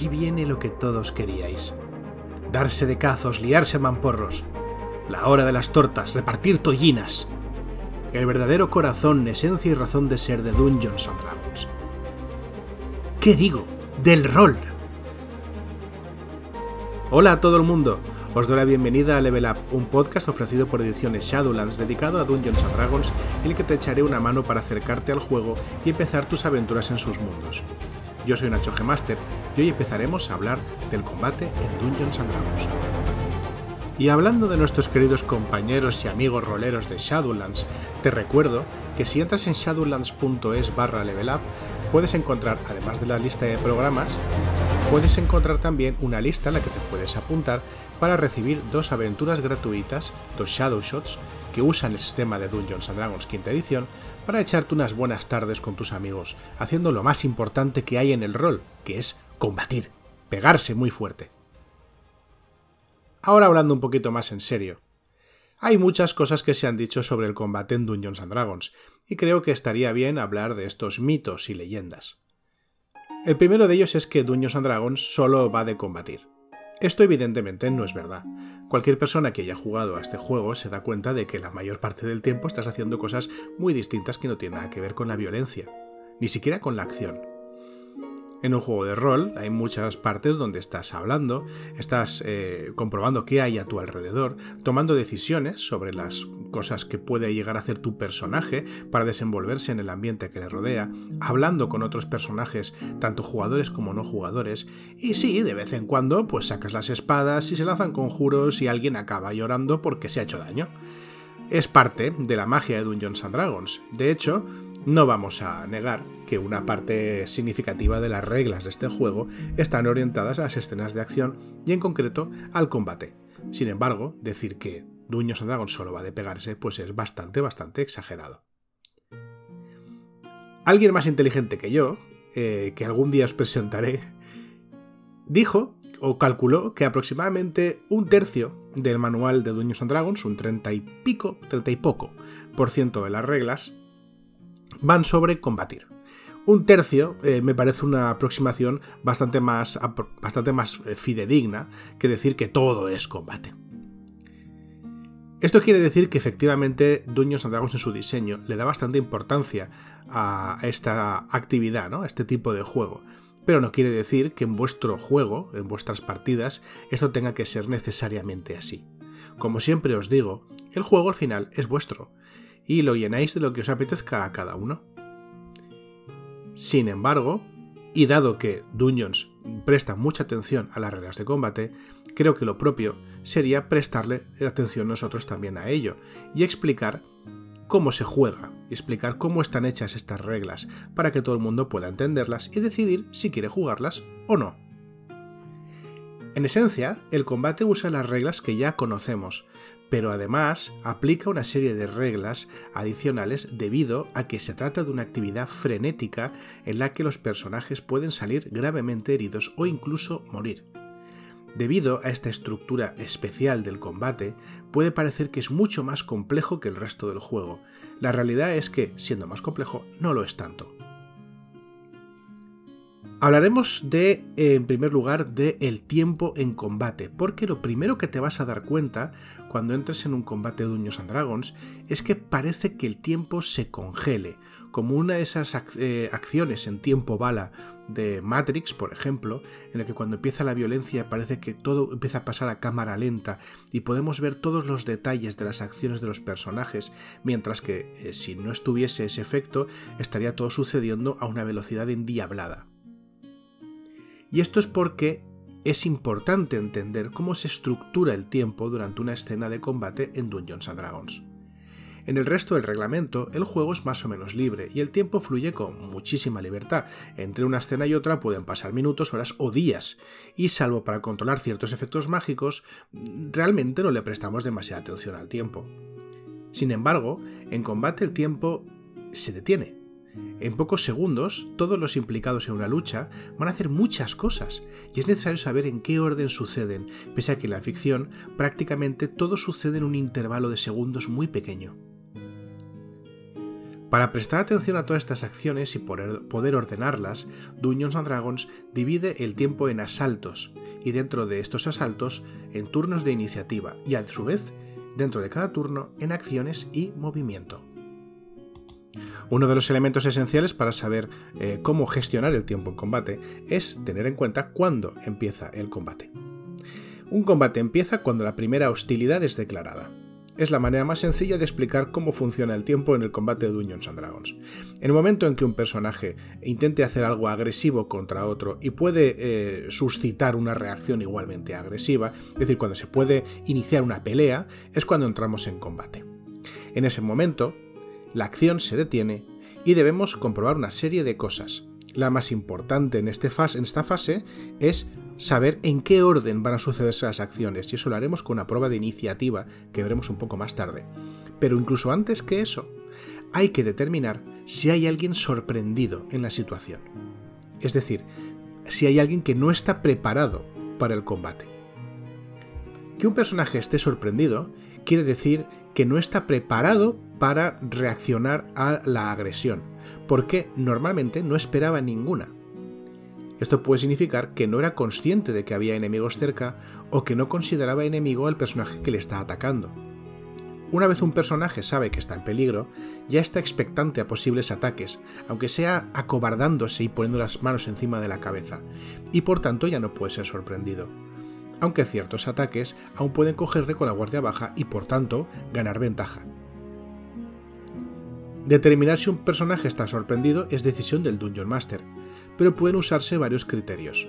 aquí viene lo que todos queríais. Darse de cazos, liarse a mamporros. La hora de las tortas, repartir tollinas. El verdadero corazón, esencia y razón de ser de Dungeons and Dragons. ¿Qué digo? Del rol. Hola a todo el mundo. Os doy la bienvenida a Level Up, un podcast ofrecido por Ediciones Shadowlands dedicado a Dungeons and Dragons, en el que te echaré una mano para acercarte al juego y empezar tus aventuras en sus mundos. Yo soy Nacho Gemaster y hoy empezaremos a hablar del combate en Dungeons and Dragons. Y hablando de nuestros queridos compañeros y amigos roleros de Shadowlands, te recuerdo que si entras en shadowlands.es barra levelup puedes encontrar, además de la lista de programas, puedes encontrar también una lista en la que te puedes apuntar para recibir dos aventuras gratuitas, dos Shadow Shots, que usan el sistema de Dungeons and Dragons quinta edición para echarte unas buenas tardes con tus amigos, haciendo lo más importante que hay en el rol, que es combatir, pegarse muy fuerte. Ahora hablando un poquito más en serio. Hay muchas cosas que se han dicho sobre el combate en Dungeons and Dragons, y creo que estaría bien hablar de estos mitos y leyendas. El primero de ellos es que Dungeons and Dragons solo va de combatir. Esto evidentemente no es verdad. Cualquier persona que haya jugado a este juego se da cuenta de que la mayor parte del tiempo estás haciendo cosas muy distintas que no tienen nada que ver con la violencia, ni siquiera con la acción. En un juego de rol hay muchas partes donde estás hablando, estás eh, comprobando qué hay a tu alrededor, tomando decisiones sobre las cosas que puede llegar a hacer tu personaje para desenvolverse en el ambiente que le rodea, hablando con otros personajes, tanto jugadores como no jugadores, y sí, de vez en cuando, pues sacas las espadas y se lanzan conjuros y alguien acaba llorando porque se ha hecho daño. Es parte de la magia de Dungeons and Dragons. De hecho, no vamos a negar que una parte significativa de las reglas de este juego están orientadas a las escenas de acción y en concreto al combate. Sin embargo, decir que Dungeons and Dragons solo va de pegarse pues es bastante, bastante exagerado. Alguien más inteligente que yo, eh, que algún día os presentaré, dijo o calculó que aproximadamente un tercio del manual de Dungeons and Dragons, un 30 y pico, 30 y poco por ciento de las reglas, van sobre combatir. Un tercio eh, me parece una aproximación bastante más, eh, fidedigna que decir que todo es combate. Esto quiere decir que efectivamente Dungeons and Dragons en su diseño le da bastante importancia a esta actividad, ¿no? a este tipo de juego. Pero no quiere decir que en vuestro juego, en vuestras partidas, esto tenga que ser necesariamente así. Como siempre os digo, el juego al final es vuestro y lo llenáis de lo que os apetezca a cada uno. Sin embargo, y dado que Dungeons presta mucha atención a las reglas de combate, creo que lo propio sería prestarle atención nosotros también a ello y explicar cómo se juega, explicar cómo están hechas estas reglas para que todo el mundo pueda entenderlas y decidir si quiere jugarlas o no. En esencia, el combate usa las reglas que ya conocemos, pero además aplica una serie de reglas adicionales debido a que se trata de una actividad frenética en la que los personajes pueden salir gravemente heridos o incluso morir. Debido a esta estructura especial del combate, puede parecer que es mucho más complejo que el resto del juego. La realidad es que, siendo más complejo, no lo es tanto. Hablaremos de, en primer lugar, de el tiempo en combate, porque lo primero que te vas a dar cuenta cuando entres en un combate de Dungeons and Dragons es que parece que el tiempo se congele, como una de esas eh, acciones en tiempo bala de Matrix, por ejemplo, en la que cuando empieza la violencia parece que todo empieza a pasar a cámara lenta y podemos ver todos los detalles de las acciones de los personajes, mientras que eh, si no estuviese ese efecto estaría todo sucediendo a una velocidad endiablada. Y esto es porque es importante entender cómo se estructura el tiempo durante una escena de combate en Dungeons Dragons. En el resto del reglamento, el juego es más o menos libre y el tiempo fluye con muchísima libertad. Entre una escena y otra pueden pasar minutos, horas o días, y salvo para controlar ciertos efectos mágicos, realmente no le prestamos demasiada atención al tiempo. Sin embargo, en combate el tiempo se detiene, en pocos segundos, todos los implicados en una lucha van a hacer muchas cosas, y es necesario saber en qué orden suceden, pese a que en la ficción prácticamente todo sucede en un intervalo de segundos muy pequeño. Para prestar atención a todas estas acciones y poder ordenarlas, Dungeons and Dragons divide el tiempo en asaltos y dentro de estos asaltos en turnos de iniciativa y a su vez dentro de cada turno en acciones y movimiento. Uno de los elementos esenciales para saber eh, cómo gestionar el tiempo en combate es tener en cuenta cuándo empieza el combate. Un combate empieza cuando la primera hostilidad es declarada. Es la manera más sencilla de explicar cómo funciona el tiempo en el combate de Dungeons and Dragons. En el momento en que un personaje intente hacer algo agresivo contra otro y puede eh, suscitar una reacción igualmente agresiva, es decir, cuando se puede iniciar una pelea, es cuando entramos en combate. En ese momento, la acción se detiene y debemos comprobar una serie de cosas. La más importante en, este en esta fase es saber en qué orden van a sucederse las acciones, y eso lo haremos con una prueba de iniciativa que veremos un poco más tarde. Pero incluso antes que eso, hay que determinar si hay alguien sorprendido en la situación. Es decir, si hay alguien que no está preparado para el combate. Que un personaje esté sorprendido quiere decir que no está preparado para reaccionar a la agresión, porque normalmente no esperaba ninguna. Esto puede significar que no era consciente de que había enemigos cerca o que no consideraba enemigo al personaje que le está atacando. Una vez un personaje sabe que está en peligro, ya está expectante a posibles ataques, aunque sea acobardándose y poniendo las manos encima de la cabeza, y por tanto ya no puede ser sorprendido aunque ciertos ataques aún pueden cogerle con la guardia baja y por tanto ganar ventaja. Determinar si un personaje está sorprendido es decisión del Dungeon Master, pero pueden usarse varios criterios.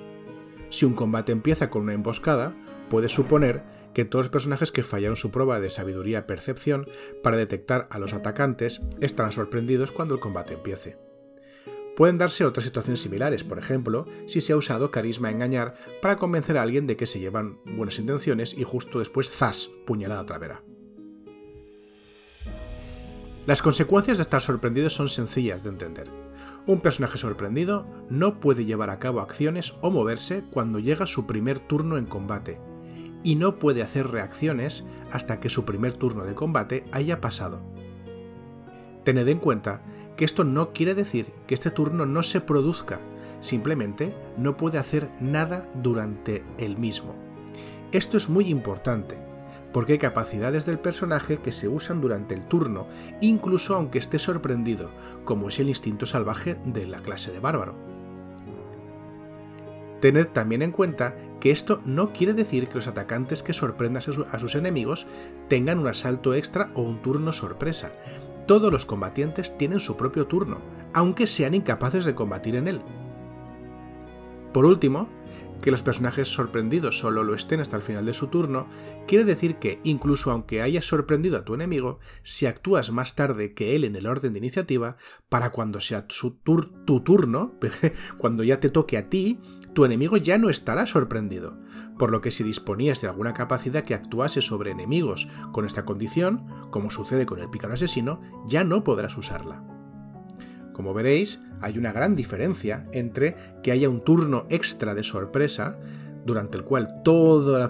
Si un combate empieza con una emboscada, puede suponer que todos los personajes que fallaron su prueba de sabiduría percepción para detectar a los atacantes estarán sorprendidos cuando el combate empiece. Pueden darse otras situaciones similares, por ejemplo, si se ha usado carisma engañar para convencer a alguien de que se llevan buenas intenciones y justo después ¡zas! puñalada travera. Las consecuencias de estar sorprendido son sencillas de entender. Un personaje sorprendido no puede llevar a cabo acciones o moverse cuando llega su primer turno en combate, y no puede hacer reacciones hasta que su primer turno de combate haya pasado. Tened en cuenta que esto no quiere decir que este turno no se produzca, simplemente no puede hacer nada durante el mismo. Esto es muy importante, porque hay capacidades del personaje que se usan durante el turno, incluso aunque esté sorprendido, como es el instinto salvaje de la clase de bárbaro. Tened también en cuenta que esto no quiere decir que los atacantes que sorprendan a sus enemigos tengan un asalto extra o un turno sorpresa, todos los combatientes tienen su propio turno, aunque sean incapaces de combatir en él. Por último, que los personajes sorprendidos solo lo estén hasta el final de su turno, quiere decir que, incluso aunque hayas sorprendido a tu enemigo, si actúas más tarde que él en el orden de iniciativa, para cuando sea tu turno, cuando ya te toque a ti, tu enemigo ya no estará sorprendido, por lo que si disponías de alguna capacidad que actuase sobre enemigos con esta condición, como sucede con el pícaro asesino, ya no podrás usarla. Como veréis, hay una gran diferencia entre que haya un turno extra de sorpresa, durante el cual todo,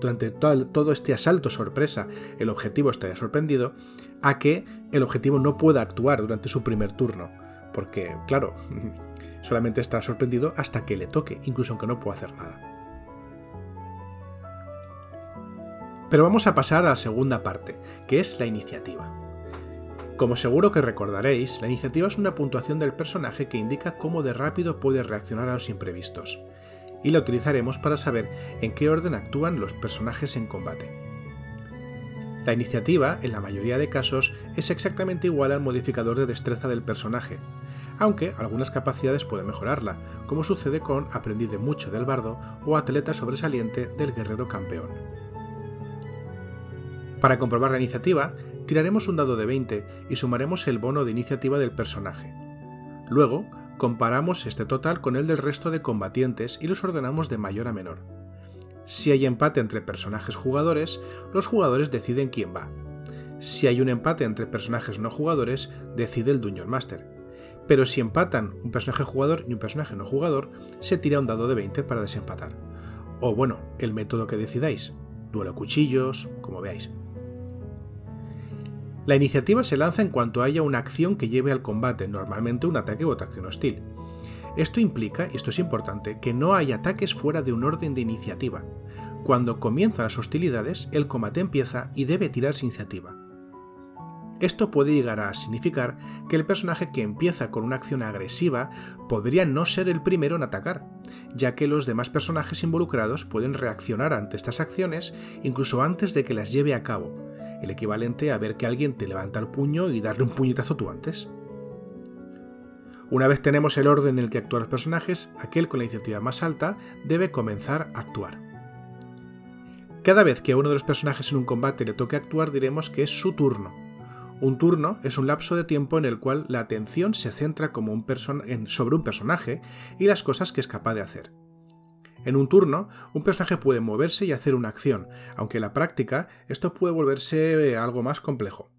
durante todo, este asalto sorpresa el objetivo estaría sorprendido, a que el objetivo no pueda actuar durante su primer turno. Porque, claro, solamente está sorprendido hasta que le toque, incluso aunque no pueda hacer nada. Pero vamos a pasar a la segunda parte, que es la iniciativa. Como seguro que recordaréis, la iniciativa es una puntuación del personaje que indica cómo de rápido puede reaccionar a los imprevistos, y la utilizaremos para saber en qué orden actúan los personajes en combate. La iniciativa, en la mayoría de casos, es exactamente igual al modificador de destreza del personaje, aunque algunas capacidades pueden mejorarla, como sucede con Aprendiz de mucho del bardo o Atleta sobresaliente del guerrero campeón. Para comprobar la iniciativa, tiraremos un dado de 20 y sumaremos el bono de iniciativa del personaje. Luego, comparamos este total con el del resto de combatientes y los ordenamos de mayor a menor. Si hay empate entre personajes jugadores, los jugadores deciden quién va. Si hay un empate entre personajes no jugadores, decide el Dungeon Master. Pero si empatan un personaje jugador y un personaje no jugador, se tira un dado de 20 para desempatar. O bueno, el método que decidáis. Duelo cuchillos, como veáis. La iniciativa se lanza en cuanto haya una acción que lleve al combate, normalmente un ataque o acción hostil. Esto implica, y esto es importante, que no hay ataques fuera de un orden de iniciativa. Cuando comienzan las hostilidades, el combate empieza y debe tirarse iniciativa. Esto puede llegar a significar que el personaje que empieza con una acción agresiva podría no ser el primero en atacar, ya que los demás personajes involucrados pueden reaccionar ante estas acciones incluso antes de que las lleve a cabo, el equivalente a ver que alguien te levanta el puño y darle un puñetazo tú antes. Una vez tenemos el orden en el que actúan los personajes, aquel con la iniciativa más alta debe comenzar a actuar. Cada vez que a uno de los personajes en un combate le toque actuar diremos que es su turno, un turno es un lapso de tiempo en el cual la atención se centra sobre un personaje y las cosas que es capaz de hacer. En un turno, un personaje puede moverse y hacer una acción, aunque en la práctica esto puede volverse algo más complejo.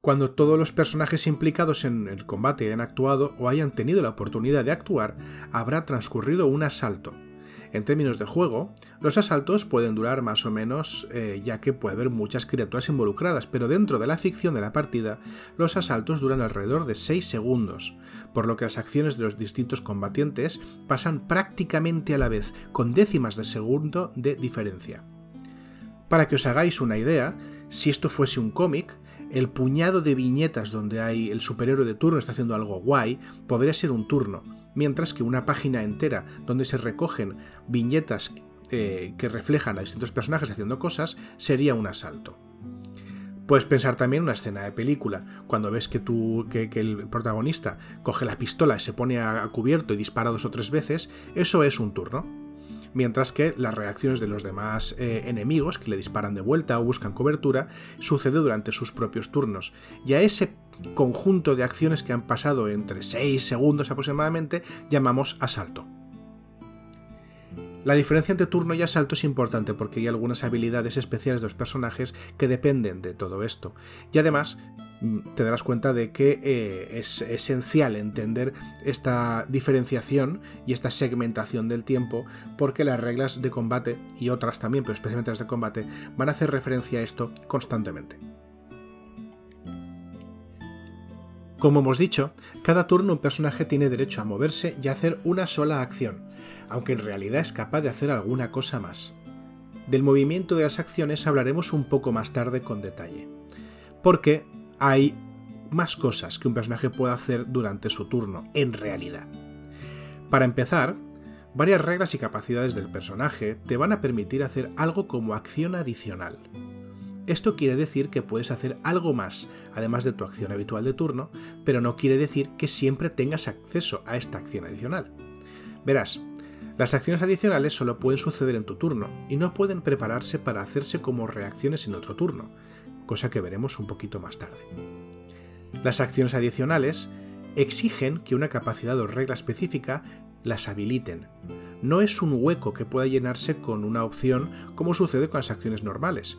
Cuando todos los personajes implicados en el combate hayan actuado o hayan tenido la oportunidad de actuar, habrá transcurrido un asalto, en términos de juego, los asaltos pueden durar más o menos eh, ya que puede haber muchas criaturas involucradas, pero dentro de la ficción de la partida, los asaltos duran alrededor de 6 segundos, por lo que las acciones de los distintos combatientes pasan prácticamente a la vez, con décimas de segundo de diferencia. Para que os hagáis una idea, si esto fuese un cómic, el puñado de viñetas donde hay el superhéroe de turno está haciendo algo guay podría ser un turno, mientras que una página entera donde se recogen viñetas eh, que reflejan a distintos personajes haciendo cosas sería un asalto. Puedes pensar también una escena de película, cuando ves que, tú, que, el protagonista coge la pistola y se pone a cubierto y dispara dos o tres veces, eso es un turno mientras que las reacciones de los demás eh, enemigos que le disparan de vuelta o buscan cobertura sucede durante sus propios turnos. Y a ese conjunto de acciones que han pasado entre 6 segundos aproximadamente llamamos asalto. La diferencia entre turno y asalto es importante porque hay algunas habilidades especiales de los personajes que dependen de todo esto. Y además te darás cuenta de que eh, es esencial entender esta diferenciación y esta segmentación del tiempo porque las reglas de combate y otras también, pero especialmente las de combate, van a hacer referencia a esto constantemente. Como hemos dicho, cada turno un personaje tiene derecho a moverse y a hacer una sola acción, aunque en realidad es capaz de hacer alguna cosa más. Del movimiento de las acciones hablaremos un poco más tarde con detalle. Porque hay más cosas que un personaje puede hacer durante su turno, en realidad. Para empezar, varias reglas y capacidades del personaje te van a permitir hacer algo como acción adicional. Esto quiere decir que puedes hacer algo más, además de tu acción habitual de turno, pero no quiere decir que siempre tengas acceso a esta acción adicional. Verás, las acciones adicionales solo pueden suceder en tu turno y no pueden prepararse para hacerse como reacciones en otro turno, cosa que veremos un poquito más tarde. Las acciones adicionales exigen que una capacidad o regla específica las habiliten. No es un hueco que pueda llenarse con una opción como sucede con las acciones normales.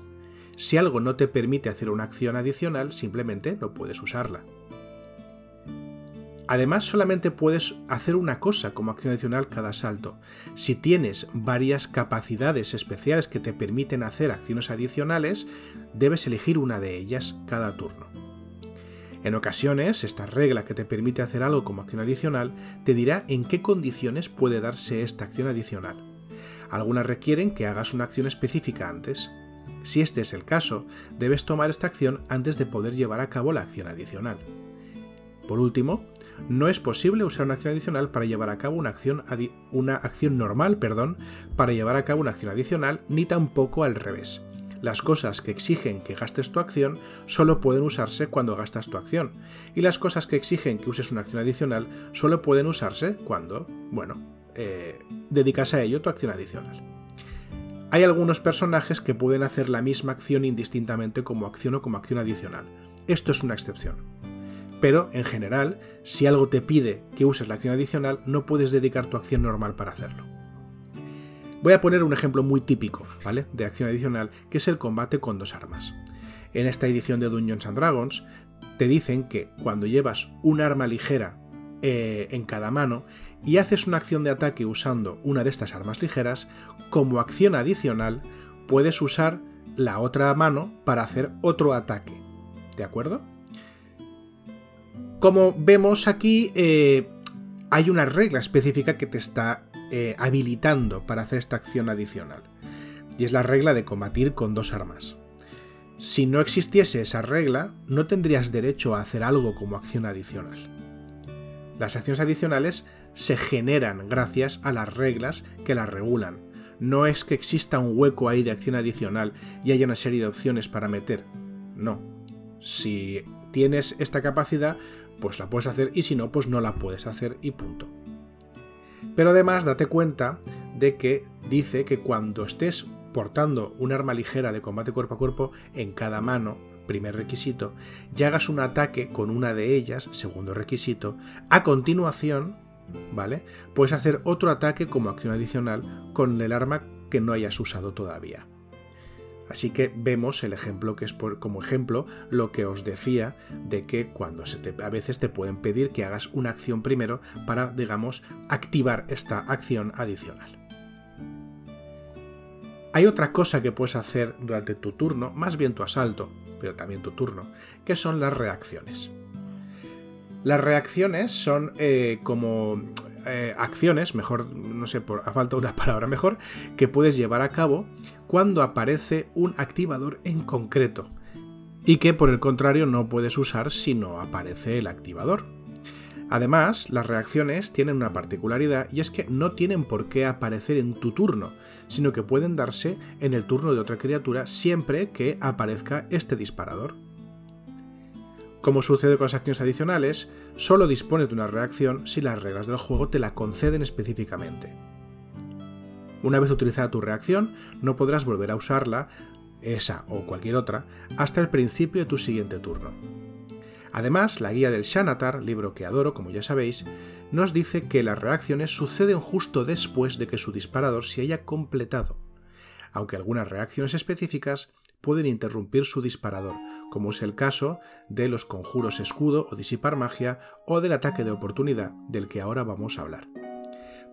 Si algo no te permite hacer una acción adicional, simplemente no puedes usarla. Además, solamente puedes hacer una cosa como acción adicional cada salto. Si tienes varias capacidades especiales que te permiten hacer acciones adicionales, debes elegir una de ellas cada turno. En ocasiones, esta regla que te permite hacer algo como acción adicional te dirá en qué condiciones puede darse esta acción adicional. Algunas requieren que hagas una acción específica antes. Si este es el caso, debes tomar esta acción antes de poder llevar a cabo la acción adicional. Por último, no es posible usar una acción adicional para llevar a cabo una acción, normal, perdón, para llevar a cabo una acción adicional, ni tampoco al revés. Las cosas que exigen que gastes tu acción solo pueden usarse cuando gastas tu acción, y las cosas que exigen que uses una acción adicional solo pueden usarse cuando, bueno, eh, dedicas a ello tu acción adicional. Hay algunos personajes que pueden hacer la misma acción indistintamente como acción o como acción adicional. Esto es una excepción pero en general, si algo te pide que uses la acción adicional, no puedes dedicar tu acción normal para hacerlo. Voy a poner un ejemplo muy típico, ¿vale? De acción adicional, que es el combate con dos armas. En esta edición de Dungeons and Dragons, te dicen que cuando llevas un arma ligera eh, en cada mano y haces una acción de ataque usando una de estas armas ligeras, como acción adicional puedes usar la otra mano para hacer otro ataque ¿de acuerdo? Como vemos aquí, eh, hay una regla específica que te está eh, habilitando para hacer esta acción adicional. Y es la regla de combatir con dos armas. Si no existiese esa regla, no tendrías derecho a hacer algo como acción adicional. Las acciones adicionales se generan gracias a las reglas que las regulan. No es que exista un hueco ahí de acción adicional y haya una serie de opciones para meter. No. Si tienes esta capacidad, pues la puedes hacer y si no, pues no la puedes hacer y punto. Pero además date cuenta de que dice que cuando estés portando un arma ligera de combate cuerpo a cuerpo en cada mano, primer requisito, y hagas un ataque con una de ellas, segundo requisito, a continuación, ¿vale? Puedes hacer otro ataque como acción adicional con el arma que no hayas usado todavía. Así que vemos el ejemplo que es como ejemplo lo que os decía de que cuando se te, a veces te pueden pedir que hagas una acción primero para, digamos, activar esta acción adicional. Hay otra cosa que puedes hacer durante tu turno, más bien tu asalto, pero también tu turno, que son las reacciones. Las reacciones son eh, como eh, acciones, mejor, no sé, por, falta una palabra mejor, que puedes llevar a cabo cuando aparece un activador en concreto y que por el contrario no puedes usar si no aparece el activador. Además, las reacciones tienen una particularidad y es que no tienen por qué aparecer en tu turno, sino que pueden darse en el turno de otra criatura siempre que aparezca este disparador. Como sucede con las acciones adicionales, solo dispones de una reacción si las reglas del juego te la conceden específicamente. Una vez utilizada tu reacción, no podrás volver a usarla, esa o cualquier otra, hasta el principio de tu siguiente turno. Además, la guía del Shanatar, libro que adoro, como ya sabéis, nos dice que las reacciones suceden justo después de que su disparador se haya completado, aunque algunas reacciones específicas pueden interrumpir su disparador, como es el caso de los conjuros escudo o disipar magia o del ataque de oportunidad del que ahora vamos a hablar.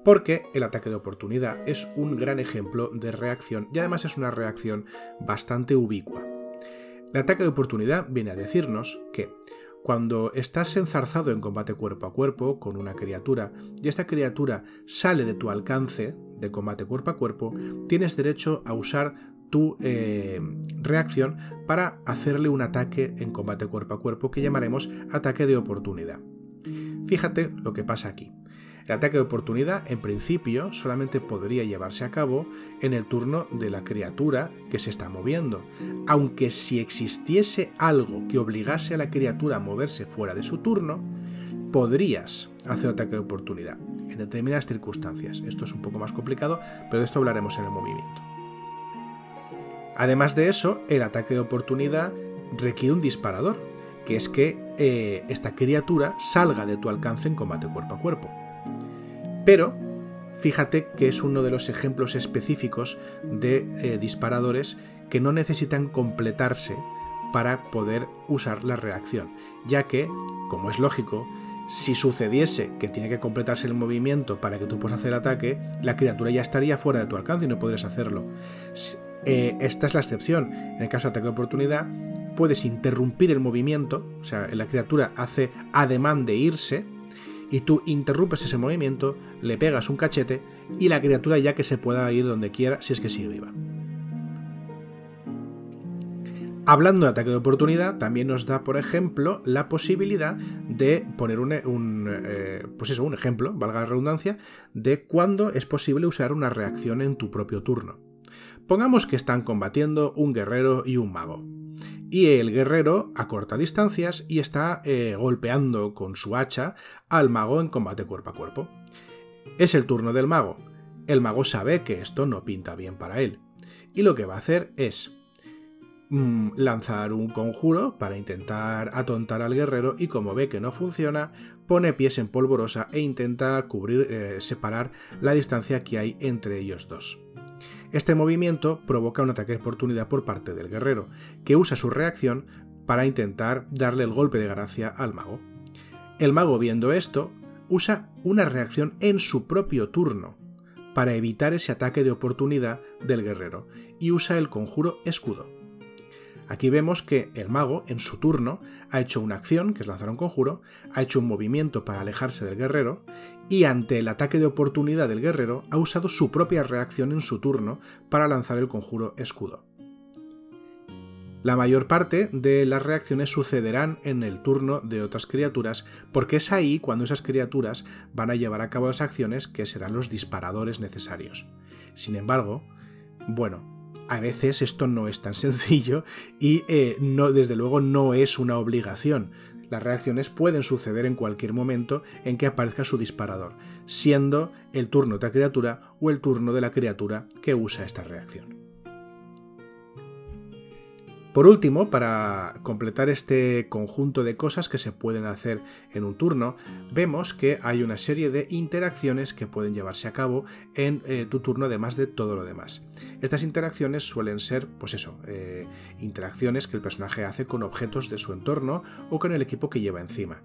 Porque el ataque de oportunidad es un gran ejemplo de reacción y además es una reacción bastante ubicua. El ataque de oportunidad viene a decirnos que cuando estás enzarzado en combate cuerpo a cuerpo con una criatura y esta criatura sale de tu alcance de combate cuerpo a cuerpo, tienes derecho a usar tu eh, reacción para hacerle un ataque en combate cuerpo a cuerpo que llamaremos ataque de oportunidad. Fíjate lo que pasa aquí. El ataque de oportunidad, en principio, solamente podría llevarse a cabo en el turno de la criatura que se está moviendo, aunque si existiese algo que obligase a la criatura a moverse fuera de su turno, podrías hacer ataque de oportunidad en determinadas circunstancias. Esto es un poco más complicado, pero de esto hablaremos en el movimiento. Además de eso, el ataque de oportunidad requiere un disparador, que es que eh, esta criatura salga de tu alcance en combate cuerpo a cuerpo. Pero fíjate que es uno de los ejemplos específicos de eh, disparadores que no necesitan completarse para poder usar la reacción, ya que, como es lógico, si sucediese que tiene que completarse el movimiento para que tú puedas hacer ataque, la criatura ya estaría fuera de tu alcance y no podrías hacerlo. Eh, esta es la excepción. En el caso de ataque de oportunidad, puedes interrumpir el movimiento, o sea, la criatura hace ademán de irse, y tú interrumpes ese movimiento, le pegas un cachete, y la criatura ya que se pueda ir donde quiera si es que sigue viva. Hablando de ataque de oportunidad, también nos da, por ejemplo, la posibilidad de poner un, eh, pues eso, un ejemplo, valga la redundancia, de cuándo es posible usar una reacción en tu propio turno. Pongamos que están combatiendo un guerrero y un mago. Y el guerrero acorta distancias y está eh, golpeando con su hacha al mago en combate cuerpo a cuerpo. Es el turno del mago. El mago sabe que esto no pinta bien para él. Y lo que va a hacer es mm, lanzar un conjuro para intentar atontar al guerrero y como ve que no funciona, pone pies en polvorosa e intenta cubrir, eh, separar la distancia que hay entre ellos dos. Este movimiento provoca un ataque de oportunidad por parte del guerrero, que usa su reacción para intentar darle el golpe de gracia al mago. El mago viendo esto, usa una reacción en su propio turno, para evitar ese ataque de oportunidad del guerrero, y usa el conjuro escudo. Aquí vemos que el mago, en su turno, ha hecho una acción, que es lanzar un conjuro, ha hecho un movimiento para alejarse del guerrero, y ante el ataque de oportunidad del guerrero, ha usado su propia reacción en su turno para lanzar el conjuro escudo. La mayor parte de las reacciones sucederán en el turno de otras criaturas, porque es ahí cuando esas criaturas van a llevar a cabo las acciones que serán los disparadores necesarios. Sin embargo, bueno, a veces esto no es tan sencillo y eh, no, desde luego no es una obligación. Las reacciones pueden suceder en cualquier momento en que aparezca su disparador, siendo el turno de la criatura o el turno de la criatura que usa esta reacción. Por último, para completar este conjunto de cosas que se pueden hacer en un turno, vemos que hay una serie de interacciones que pueden llevarse a cabo en eh, tu turno además de todo lo demás. Estas interacciones suelen ser, pues eso, eh, interacciones que el personaje hace con objetos de su entorno o con el equipo que lleva encima.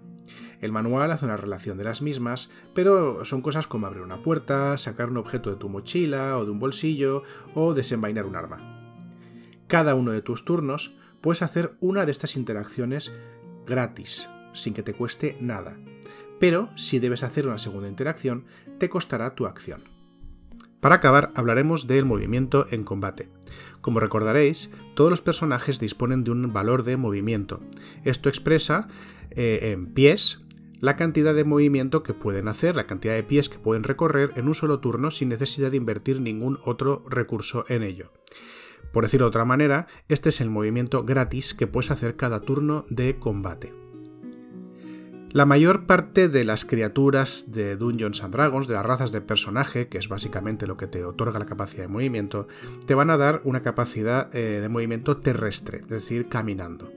El manual hace una relación de las mismas, pero son cosas como abrir una puerta, sacar un objeto de tu mochila o de un bolsillo o desenvainar un arma cada uno de tus turnos puedes hacer una de estas interacciones gratis, sin que te cueste nada. Pero si debes hacer una segunda interacción, te costará tu acción. Para acabar, hablaremos del movimiento en combate. Como recordaréis, todos los personajes disponen de un valor de movimiento. Esto expresa eh, en pies la cantidad de movimiento que pueden hacer, la cantidad de pies que pueden recorrer en un solo turno sin necesidad de invertir ningún otro recurso en ello. Por decirlo de otra manera, este es el movimiento gratis que puedes hacer cada turno de combate. La mayor parte de las criaturas de Dungeons and Dragons, de las razas de personaje, que es básicamente lo que te otorga la capacidad de movimiento, te van a dar una capacidad eh, de movimiento terrestre, es decir, caminando.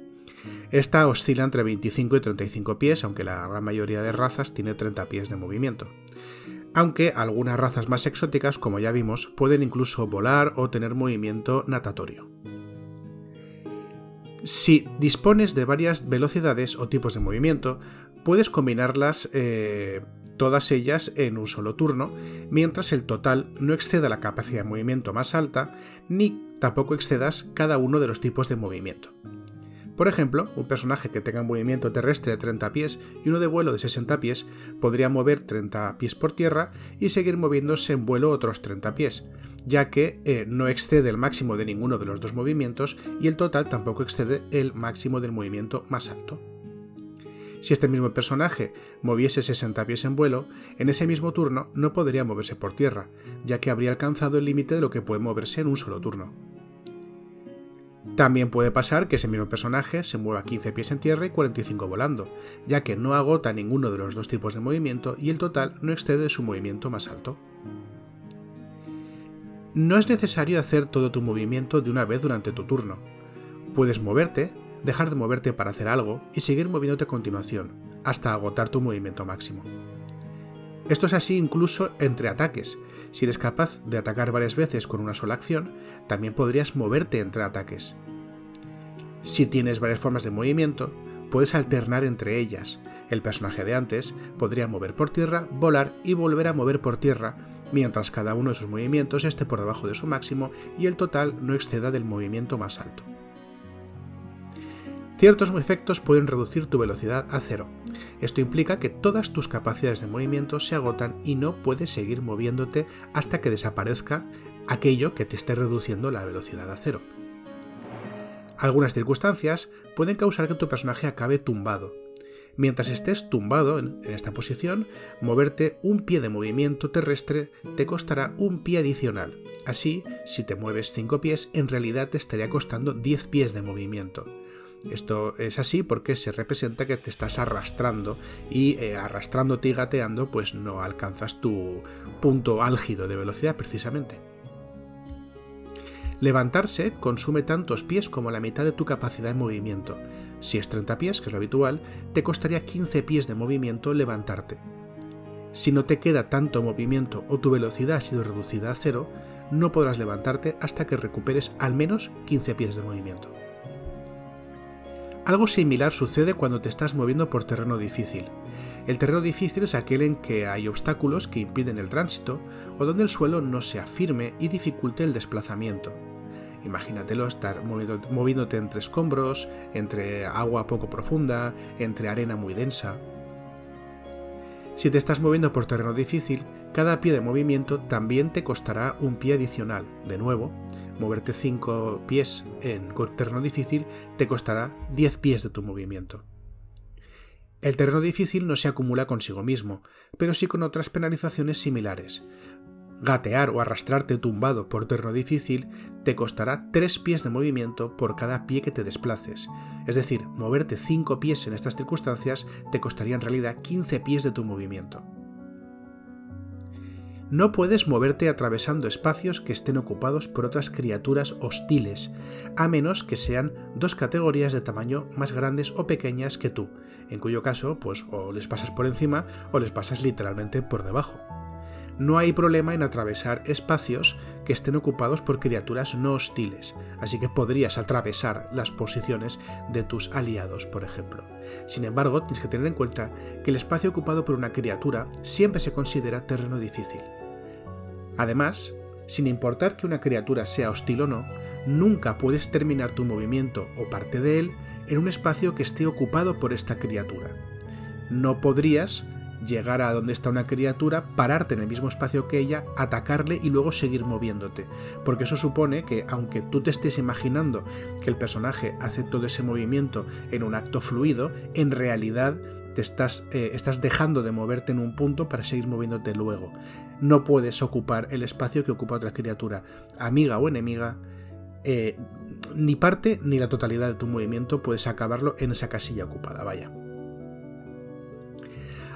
Esta oscila entre 25 y 35 pies, aunque la gran mayoría de razas tiene 30 pies de movimiento aunque algunas razas más exóticas, como ya vimos, pueden incluso volar o tener movimiento natatorio. Si dispones de varias velocidades o tipos de movimiento, puedes combinarlas eh, todas ellas en un solo turno, mientras el total no exceda la capacidad de movimiento más alta, ni tampoco excedas cada uno de los tipos de movimiento. Por ejemplo, un personaje que tenga un movimiento terrestre de 30 pies y uno de vuelo de 60 pies podría mover 30 pies por tierra y seguir moviéndose en vuelo otros 30 pies, ya que eh, no excede el máximo de ninguno de los dos movimientos y el total tampoco excede el máximo del movimiento más alto. Si este mismo personaje moviese 60 pies en vuelo, en ese mismo turno no podría moverse por tierra, ya que habría alcanzado el límite de lo que puede moverse en un solo turno. También puede pasar que ese mismo personaje se mueva 15 pies en tierra y 45 volando, ya que no agota ninguno de los dos tipos de movimiento y el total no excede su movimiento más alto. No es necesario hacer todo tu movimiento de una vez durante tu turno. Puedes moverte, dejar de moverte para hacer algo y seguir moviéndote a continuación, hasta agotar tu movimiento máximo. Esto es así incluso entre ataques. Si eres capaz de atacar varias veces con una sola acción, también podrías moverte entre ataques. Si tienes varias formas de movimiento, puedes alternar entre ellas. El personaje de antes podría mover por tierra, volar y volver a mover por tierra, mientras cada uno de sus movimientos esté por debajo de su máximo y el total no exceda del movimiento más alto. Ciertos efectos pueden reducir tu velocidad a cero. Esto implica que todas tus capacidades de movimiento se agotan y no puedes seguir moviéndote hasta que desaparezca aquello que te esté reduciendo la velocidad a cero. Algunas circunstancias pueden causar que tu personaje acabe tumbado. Mientras estés tumbado en, esta posición, moverte un pie de movimiento terrestre te costará un pie adicional. Así, si te mueves 5 pies, en realidad te estaría costando 10 pies de movimiento. Esto es así porque se representa que te estás arrastrando y eh, arrastrándote y gateando pues no alcanzas tu punto álgido de velocidad precisamente. Levantarse consume tantos pies como la mitad de tu capacidad de movimiento. Si es 30 pies, que es lo habitual, te costaría 15 pies de movimiento levantarte. Si no te queda tanto movimiento o tu velocidad ha sido reducida a cero, no podrás levantarte hasta que recuperes al menos 15 pies de movimiento. Algo similar sucede cuando te estás moviendo por terreno difícil. El terreno difícil es aquel en que hay obstáculos que impiden el tránsito o donde el suelo no sea firme y dificulte el desplazamiento. Imagínatelo estar moviéndote entre escombros, entre agua poco profunda, entre arena muy densa. Si te estás moviendo por terreno difícil, cada pie de movimiento también te costará un pie adicional. De nuevo, moverte 5 pies en terreno difícil te costará 10 pies de tu movimiento. El terreno difícil no se acumula consigo mismo, pero sí con otras penalizaciones similares. Gatear o arrastrarte tumbado por terreno difícil te costará 3 pies de movimiento por cada pie que te desplaces. Es decir, moverte 5 pies en estas circunstancias te costaría en realidad 15 pies de tu movimiento no puedes moverte atravesando espacios que estén ocupados por otras criaturas hostiles, a menos que sean dos categorías de tamaño más grandes o pequeñas que tú, en cuyo caso, pues o les pasas por encima o les pasas literalmente por debajo. No hay problema en atravesar espacios que estén ocupados por criaturas no hostiles, así que podrías atravesar las posiciones de tus aliados, por ejemplo. Sin embargo, tienes que tener en cuenta que el espacio ocupado por una criatura siempre se considera terreno difícil. Además, sin importar que una criatura sea hostil o no, nunca puedes terminar tu movimiento o parte de él en un espacio que esté ocupado por esta criatura. No podrías llegar a donde está una criatura, pararte en el mismo espacio que ella, atacarle y luego seguir moviéndote. Porque eso supone que, aunque tú te estés imaginando que el personaje hace todo ese movimiento en un acto fluido, en realidad te estás, eh, dejando de moverte en un punto para seguir moviéndote luego. No puedes ocupar el espacio que ocupa otra criatura, amiga o enemiga. Eh, ni parte ni la totalidad de tu movimiento puedes acabarlo en esa casilla ocupada, vaya.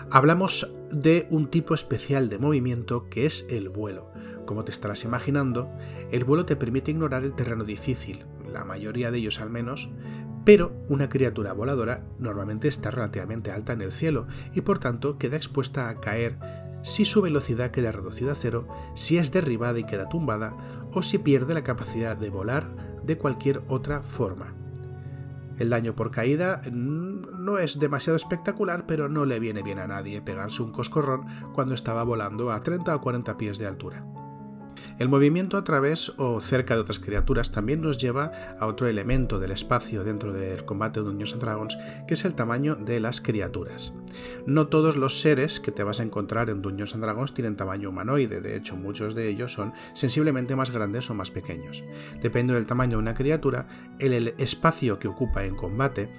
Hablamos de un tipo especial de movimiento que es el vuelo. Como te estarás imaginando, el vuelo te permite ignorar el terreno difícil, la mayoría de ellos al menos, pero una criatura voladora normalmente está relativamente alta en el cielo y por tanto queda expuesta a caer si su velocidad queda reducida a cero, si es derribada y queda tumbada, o si pierde la capacidad de volar de cualquier otra forma. El daño por caída mm, no es demasiado espectacular, pero no le viene bien a nadie pegarse un coscorrón cuando estaba volando a 30 o 40 pies de altura. El movimiento a través o cerca de otras criaturas también nos lleva a otro elemento del espacio dentro del combate de Dungeons Dragons, que es el tamaño de las criaturas. No todos los seres que te vas a encontrar en Dungeons Dragons tienen tamaño humanoide, de hecho muchos de ellos son sensiblemente más grandes o más pequeños. Depende del tamaño de una criatura, el espacio que ocupa en combate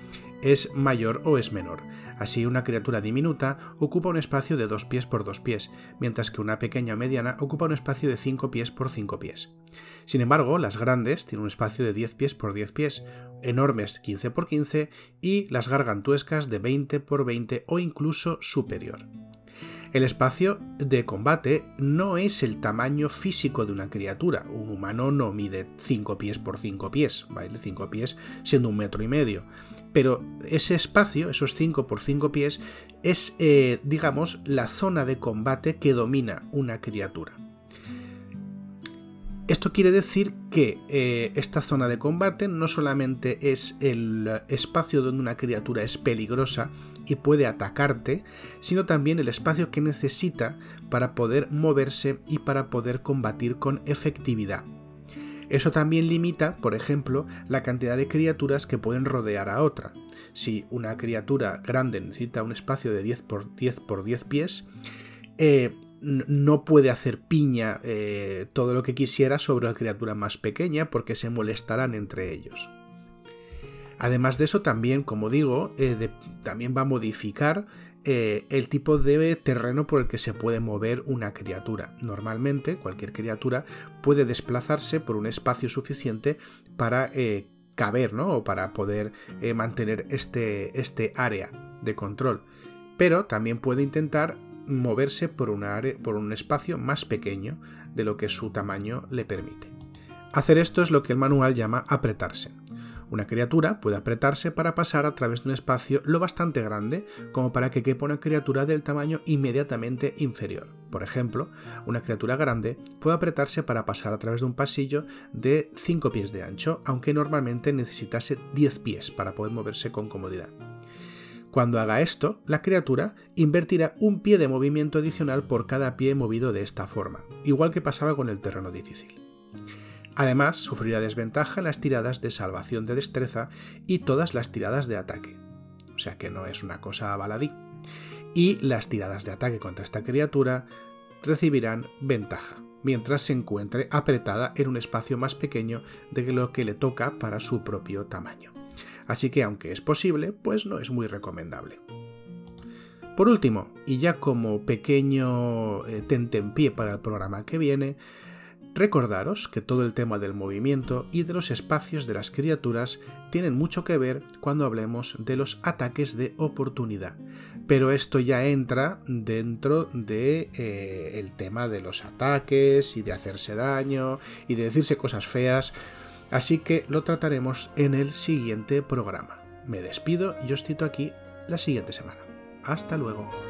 es mayor o es menor. Así una criatura diminuta ocupa un espacio de 2 pies por 2 pies, mientras que una pequeña o mediana ocupa un espacio de 5 pies por 5 pies. Sin embargo, las grandes tienen un espacio de 10 pies por 10 pies, enormes 15 por 15 y las gargantuescas de 20 por 20 o incluso superior. El espacio de combate no es el tamaño físico de una criatura. Un humano no mide 5 pies por 5 pies, ¿vale? 5 pies siendo un metro y medio. Pero ese espacio, esos 5 por 5 pies, es, eh, digamos, la zona de combate que domina una criatura. Esto quiere decir que eh, esta zona de combate no solamente es el espacio donde una criatura es peligrosa y puede atacarte, sino también el espacio que necesita para poder moverse y para poder combatir con efectividad. Eso también limita, por ejemplo, la cantidad de criaturas que pueden rodear a otra. Si una criatura grande necesita un espacio de 10 por 10 por 10 pies, eh, no puede hacer piña eh, todo lo que quisiera sobre una criatura más pequeña porque se molestarán entre ellos. Además de eso, también, como digo, eh, también va a modificar eh, el tipo de terreno por el que se puede mover una criatura. Normalmente, cualquier criatura puede desplazarse por un espacio suficiente para caber, ¿no? O para poder mantener este, este área de control. Pero también puede intentar moverse por un espacio más pequeño de lo que su tamaño le permite. Hacer esto es lo que el manual llama apretarse. Una criatura puede apretarse para pasar a través de un espacio lo bastante grande como para que quepa una criatura del tamaño inmediatamente inferior. Por ejemplo, una criatura grande puede apretarse para pasar a través de un pasillo de 5 pies de ancho, aunque normalmente necesitase 10 pies para poder moverse con comodidad. Cuando haga esto, la criatura invertirá un pie de movimiento adicional por cada pie movido de esta forma, igual que pasaba con el terreno difícil. Además, sufrirá desventaja en las tiradas de salvación de destreza y todas las tiradas de ataque. O sea que no es una cosa baladí. Y las tiradas de ataque contra esta criatura recibirán ventaja, mientras se encuentre apretada en un espacio más pequeño de lo que le toca para su propio tamaño. Así que aunque es posible, pues no es muy recomendable. Por último, y ya como pequeño eh, tentempié para el programa que viene, Recordaros que todo el tema del movimiento y de los espacios de las criaturas tienen mucho que ver cuando hablemos de los ataques de oportunidad, pero esto ya entra dentro de eh, el tema de los ataques y de hacerse daño y de decirse cosas feas, así que lo trataremos en el siguiente programa. Me despido y os cito aquí la siguiente semana. Hasta luego.